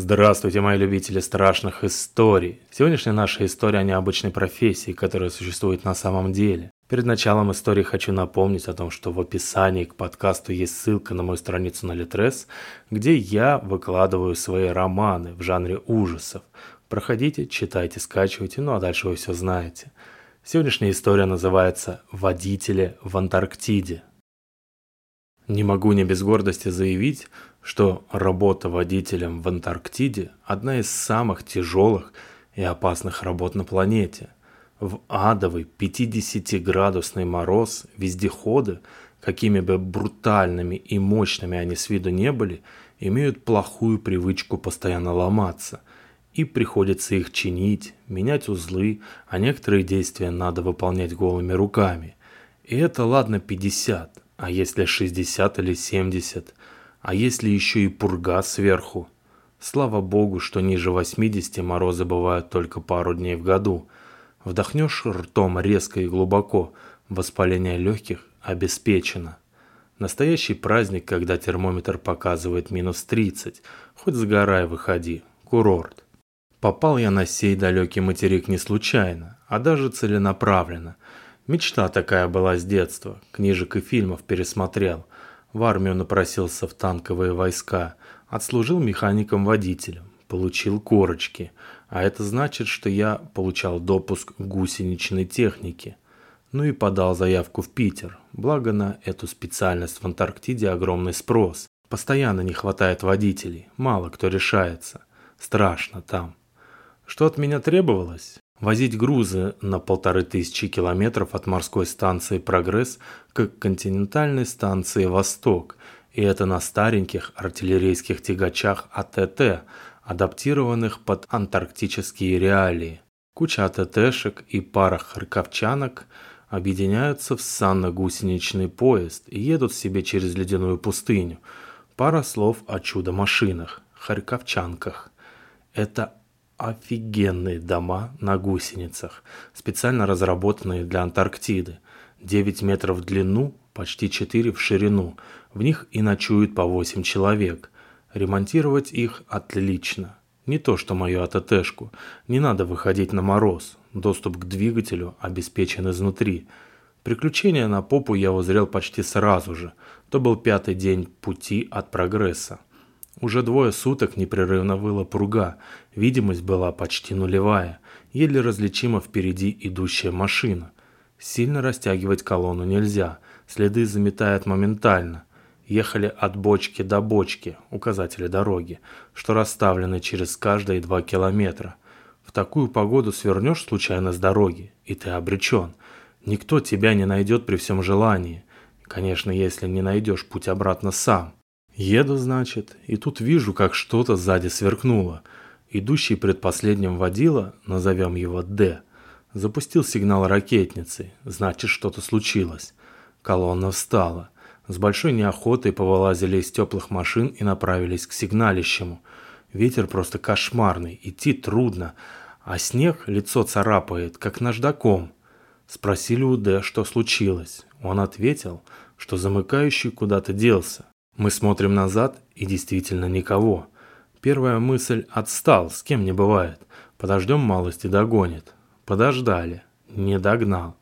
Здравствуйте, мои любители страшных историй. Сегодняшняя наша история о необычной профессии, которая существует на самом деле. Перед началом истории хочу напомнить о том, что в описании к подкасту есть ссылка на мою страницу на Литрес, где я выкладываю свои романы в жанре ужасов. Проходите, читайте, скачивайте, ну а дальше вы все знаете. Сегодняшняя история называется «Водители в Антарктиде». Не могу не без гордости заявить, что работа водителем в Антарктиде – одна из самых тяжелых и опасных работ на планете. В адовый 50-градусный мороз вездеходы, какими бы брутальными и мощными они с виду не были, имеют плохую привычку постоянно ломаться. И приходится их чинить, менять узлы, а некоторые действия надо выполнять голыми руками. И это ладно 50, а если 60 или 70? А если еще и пурга сверху? Слава богу, что ниже 80 морозы бывают только пару дней в году. Вдохнешь ртом резко и глубоко, воспаление легких обеспечено. Настоящий праздник, когда термометр показывает минус 30, хоть сгорай выходи, курорт. Попал я на сей далекий материк не случайно, а даже целенаправленно – Мечта такая была с детства. Книжек и фильмов пересмотрел. В армию напросился в танковые войска. Отслужил механиком-водителем. Получил корочки. А это значит, что я получал допуск к гусеничной технике. Ну и подал заявку в Питер. Благо на эту специальность в Антарктиде огромный спрос. Постоянно не хватает водителей. Мало кто решается. Страшно там. Что от меня требовалось? Возить грузы на полторы тысячи километров от морской станции «Прогресс» к континентальной станции «Восток», и это на стареньких артиллерийских тягачах АТТ, адаптированных под антарктические реалии. Куча АТТшек и пара харьковчанок объединяются в санно-гусеничный поезд и едут себе через ледяную пустыню. Пара слов о чудо-машинах, харьковчанках. Это офигенные дома на гусеницах, специально разработанные для Антарктиды. 9 метров в длину, почти 4 в ширину. В них и ночуют по 8 человек. Ремонтировать их отлично. Не то, что мою АТТшку. Не надо выходить на мороз. Доступ к двигателю обеспечен изнутри. Приключения на попу я узрел почти сразу же. То был пятый день пути от прогресса. Уже двое суток непрерывно выла пруга, видимость была почти нулевая, еле различима впереди идущая машина. Сильно растягивать колонну нельзя, следы заметает моментально. Ехали от бочки до бочки, указатели дороги, что расставлены через каждые два километра. В такую погоду свернешь случайно с дороги, и ты обречен. Никто тебя не найдет при всем желании. Конечно, если не найдешь путь обратно сам. Еду, значит, и тут вижу, как что-то сзади сверкнуло. Идущий предпоследним водила, назовем его Д, запустил сигнал ракетницы, значит, что-то случилось. Колонна встала. С большой неохотой повылазили из теплых машин и направились к сигналищему. Ветер просто кошмарный, идти трудно, а снег лицо царапает, как наждаком. Спросили у Д, что случилось. Он ответил, что замыкающий куда-то делся. Мы смотрим назад и действительно никого. Первая мысль «отстал», с кем не бывает. Подождем малости догонит. Подождали. Не догнал.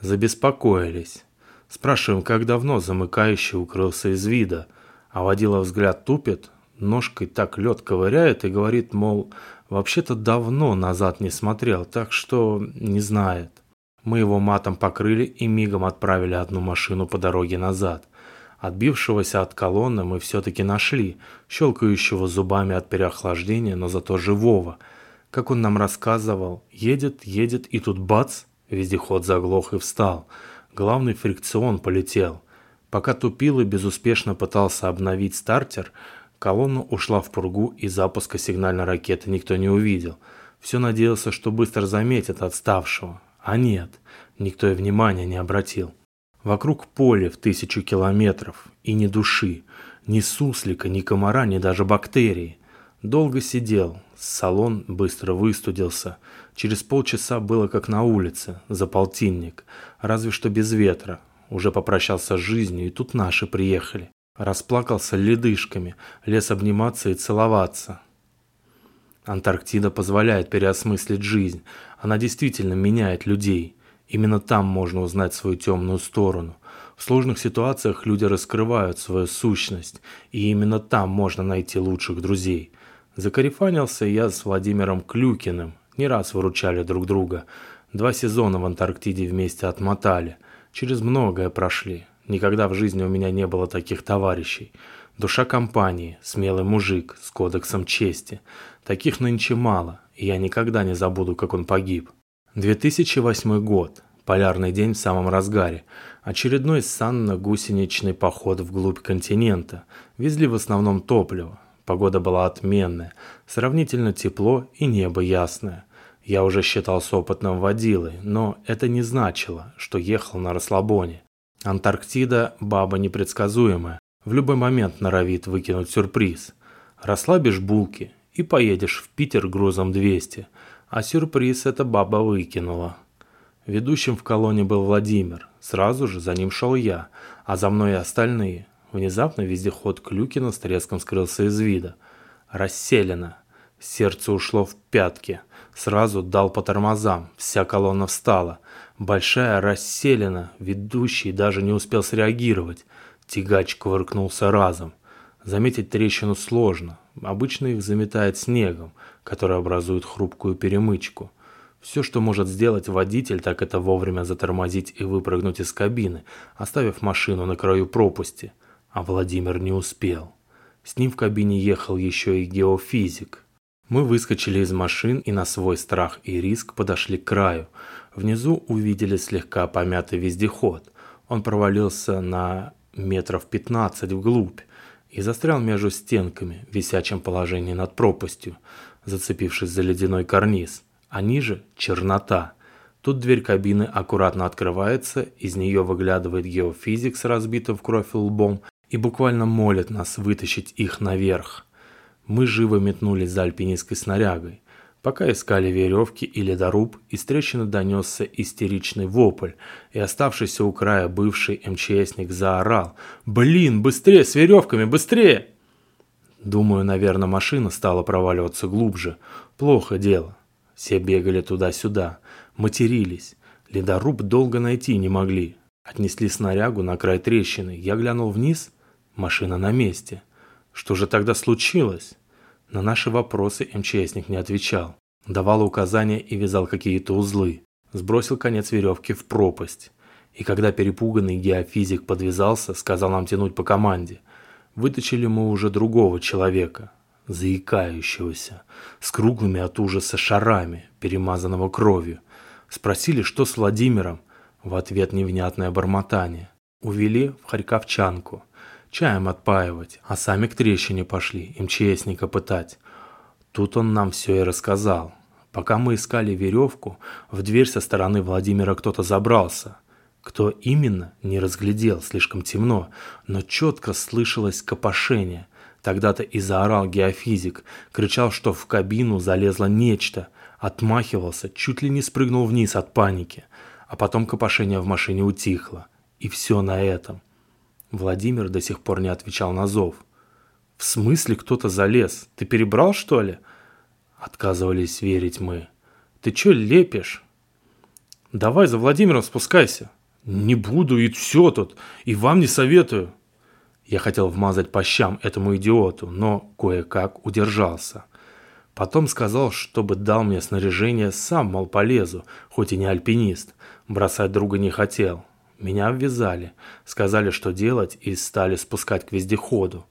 Забеспокоились. Спрашиваем, как давно замыкающий укрылся из вида. А водила взгляд тупит, ножкой так лед ковыряет и говорит, мол, вообще-то давно назад не смотрел, так что не знает. Мы его матом покрыли и мигом отправили одну машину по дороге назад. Отбившегося от колонны мы все-таки нашли, щелкающего зубами от переохлаждения, но зато живого. Как он нам рассказывал, едет, едет, и тут бац, вездеход заглох и встал. Главный фрикцион полетел. Пока тупил и безуспешно пытался обновить стартер, колонна ушла в пургу и запуска сигнальной ракеты никто не увидел. Все надеялся, что быстро заметят отставшего. А нет, никто и внимания не обратил. Вокруг поле в тысячу километров, и ни души, ни суслика, ни комара, ни даже бактерии. Долго сидел, салон быстро выстудился. Через полчаса было как на улице, за полтинник, разве что без ветра. Уже попрощался с жизнью, и тут наши приехали. Расплакался ледышками, лез обниматься и целоваться. Антарктида позволяет переосмыслить жизнь. Она действительно меняет людей. Именно там можно узнать свою темную сторону. В сложных ситуациях люди раскрывают свою сущность, и именно там можно найти лучших друзей. Закарифанился я с Владимиром Клюкиным. Не раз выручали друг друга. Два сезона в Антарктиде вместе отмотали. Через многое прошли. Никогда в жизни у меня не было таких товарищей. Душа компании, смелый мужик с кодексом чести. Таких нынче мало, и я никогда не забуду, как он погиб. 2008 год. Полярный день в самом разгаре. Очередной санно-гусеничный поход вглубь континента. Везли в основном топливо. Погода была отменная. Сравнительно тепло и небо ясное. Я уже считался опытным водилой, но это не значило, что ехал на расслабоне. Антарктида – баба непредсказуемая. В любой момент норовит выкинуть сюрприз. Расслабишь булки и поедешь в Питер грузом 200. А сюрприз эта баба выкинула. Ведущим в колонне был Владимир. Сразу же за ним шел я, а за мной и остальные. Внезапно вездеход Клюкина с треском скрылся из вида. Расселено. Сердце ушло в пятки. Сразу дал по тормозам. Вся колонна встала. Большая расселена. Ведущий даже не успел среагировать. Тягач кувыркнулся разом. Заметить трещину сложно. Обычно их заметает снегом, который образует хрупкую перемычку. Все, что может сделать водитель, так это вовремя затормозить и выпрыгнуть из кабины, оставив машину на краю пропасти. А Владимир не успел. С ним в кабине ехал еще и геофизик. Мы выскочили из машин и на свой страх и риск подошли к краю. Внизу увидели слегка помятый вездеход. Он провалился на метров 15 вглубь и застрял между стенками в висячем положении над пропастью, зацепившись за ледяной карниз, а ниже – чернота. Тут дверь кабины аккуратно открывается, из нее выглядывает геофизик с разбитым в кровь лбом и буквально молит нас вытащить их наверх. Мы живо метнулись за альпинистской снарягой. Пока искали веревки и ледоруб, из трещины донесся истеричный вопль, и оставшийся у края бывший МЧСник заорал «Блин, быстрее с веревками, быстрее!» Думаю, наверное, машина стала проваливаться глубже. Плохо дело. Все бегали туда-сюда, матерились. Ледоруб долго найти не могли. Отнесли снарягу на край трещины. Я глянул вниз, машина на месте. Что же тогда случилось? На наши вопросы МЧСник не отвечал. Давал указания и вязал какие-то узлы. Сбросил конец веревки в пропасть. И когда перепуганный геофизик подвязался, сказал нам тянуть по команде. Вытащили мы уже другого человека, заикающегося, с круглыми от ужаса шарами, перемазанного кровью. Спросили, что с Владимиром. В ответ невнятное бормотание. Увели в Харьковчанку чаем отпаивать, а сами к трещине пошли, МЧСника пытать. Тут он нам все и рассказал. Пока мы искали веревку, в дверь со стороны Владимира кто-то забрался. Кто именно, не разглядел, слишком темно, но четко слышалось копошение. Тогда-то и заорал геофизик, кричал, что в кабину залезло нечто, отмахивался, чуть ли не спрыгнул вниз от паники. А потом копошение в машине утихло. И все на этом. Владимир до сих пор не отвечал на зов. «В смысле кто-то залез? Ты перебрал, что ли?» Отказывались верить мы. «Ты чё лепишь?» «Давай за Владимиром спускайся». «Не буду, и все тут, и вам не советую». Я хотел вмазать по щам этому идиоту, но кое-как удержался. Потом сказал, чтобы дал мне снаряжение, сам, мол, полезу, хоть и не альпинист. Бросать друга не хотел. Меня обвязали, сказали, что делать, и стали спускать к вездеходу.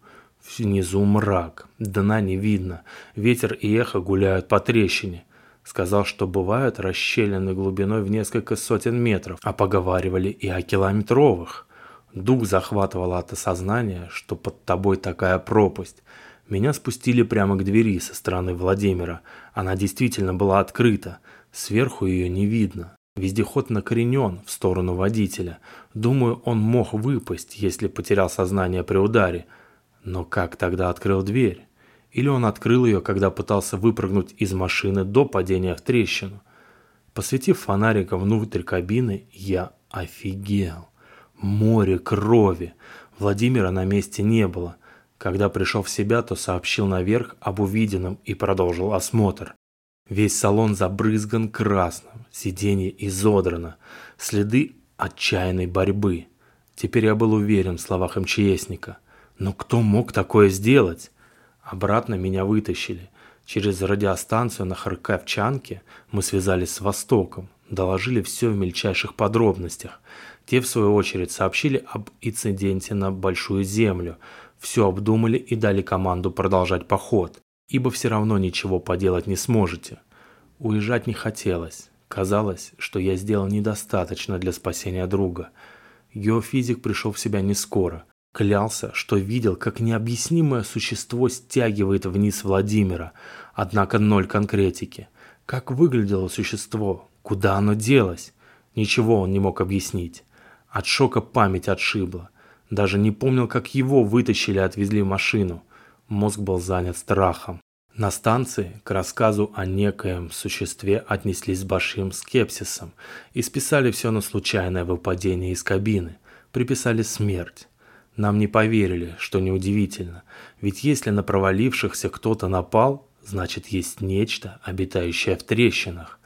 Внизу мрак, дна не видно, ветер и эхо гуляют по трещине. Сказал, что бывают расщелины глубиной в несколько сотен метров, а поговаривали и о километровых. Дух захватывало от осознания, что под тобой такая пропасть. Меня спустили прямо к двери со стороны Владимира. Она действительно была открыта. Сверху ее не видно. Вездеход накоренен в сторону водителя. Думаю, он мог выпасть, если потерял сознание при ударе. Но как тогда открыл дверь? Или он открыл ее, когда пытался выпрыгнуть из машины до падения в трещину? Посветив фонариком внутрь кабины, я офигел. Море крови. Владимира на месте не было. Когда пришел в себя, то сообщил наверх об увиденном и продолжил осмотр. Весь салон забрызган красным, сиденье изодрано, следы отчаянной борьбы. Теперь я был уверен в словах МЧСника. Но кто мог такое сделать? Обратно меня вытащили. Через радиостанцию на Харьковчанке мы связались с Востоком, доложили все в мельчайших подробностях. Те, в свою очередь, сообщили об инциденте на Большую Землю, все обдумали и дали команду продолжать поход ибо все равно ничего поделать не сможете. Уезжать не хотелось. Казалось, что я сделал недостаточно для спасения друга. Геофизик пришел в себя не скоро. Клялся, что видел, как необъяснимое существо стягивает вниз Владимира, однако ноль конкретики. Как выглядело существо? Куда оно делось? Ничего он не мог объяснить. От шока память отшибла. Даже не помнил, как его вытащили и отвезли в машину. Мозг был занят страхом. На станции к рассказу о некоем существе отнеслись с большим скепсисом и списали все на случайное выпадение из кабины, приписали смерть. Нам не поверили, что неудивительно, ведь если на провалившихся кто-то напал, значит есть нечто, обитающее в трещинах.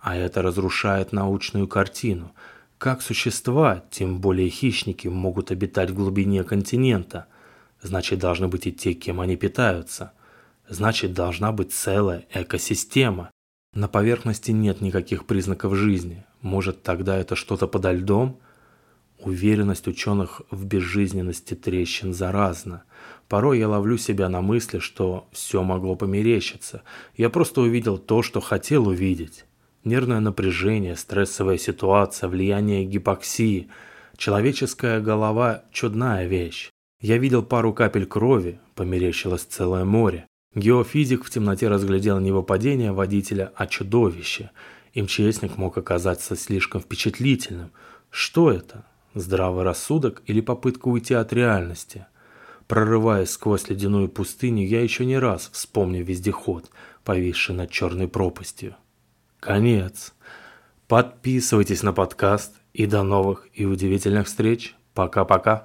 А это разрушает научную картину. Как существа, тем более хищники, могут обитать в глубине континента – Значит, должны быть и те, кем они питаются. Значит, должна быть целая экосистема. На поверхности нет никаких признаков жизни. Может, тогда это что-то подо льдом? Уверенность ученых в безжизненности трещин заразна. Порой я ловлю себя на мысли, что все могло померещиться. Я просто увидел то, что хотел увидеть. Нервное напряжение, стрессовая ситуация, влияние гипоксии. Человеческая голова – чудная вещь. Я видел пару капель крови, померещилось целое море. Геофизик в темноте разглядел не выпадение водителя, а чудовище. МЧСник мог оказаться слишком впечатлительным. Что это? Здравый рассудок или попытка уйти от реальности? Прорываясь сквозь ледяную пустыню, я еще не раз вспомню вездеход, повисший над черной пропастью. Конец. Подписывайтесь на подкаст и до новых и удивительных встреч. Пока-пока.